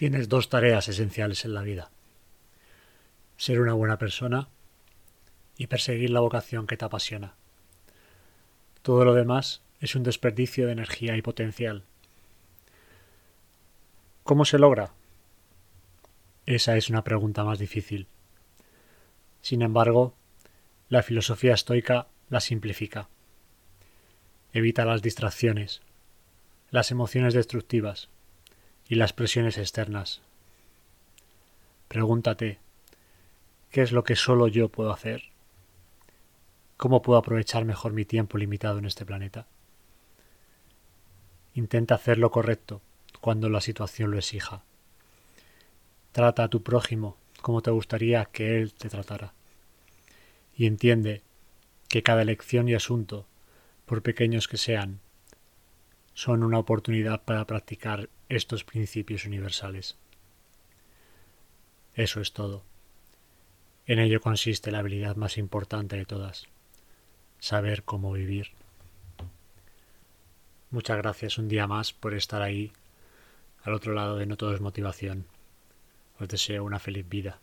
Tienes dos tareas esenciales en la vida. Ser una buena persona y perseguir la vocación que te apasiona. Todo lo demás es un desperdicio de energía y potencial. ¿Cómo se logra? Esa es una pregunta más difícil. Sin embargo, la filosofía estoica la simplifica. Evita las distracciones, las emociones destructivas, y las presiones externas. Pregúntate, ¿qué es lo que solo yo puedo hacer? ¿Cómo puedo aprovechar mejor mi tiempo limitado en este planeta? Intenta hacer lo correcto cuando la situación lo exija. Trata a tu prójimo como te gustaría que él te tratara. Y entiende que cada elección y asunto, por pequeños que sean, son una oportunidad para practicar estos principios universales. Eso es todo. En ello consiste la habilidad más importante de todas, saber cómo vivir. Muchas gracias un día más por estar ahí, al otro lado de No Todo es Motivación. Os deseo una feliz vida.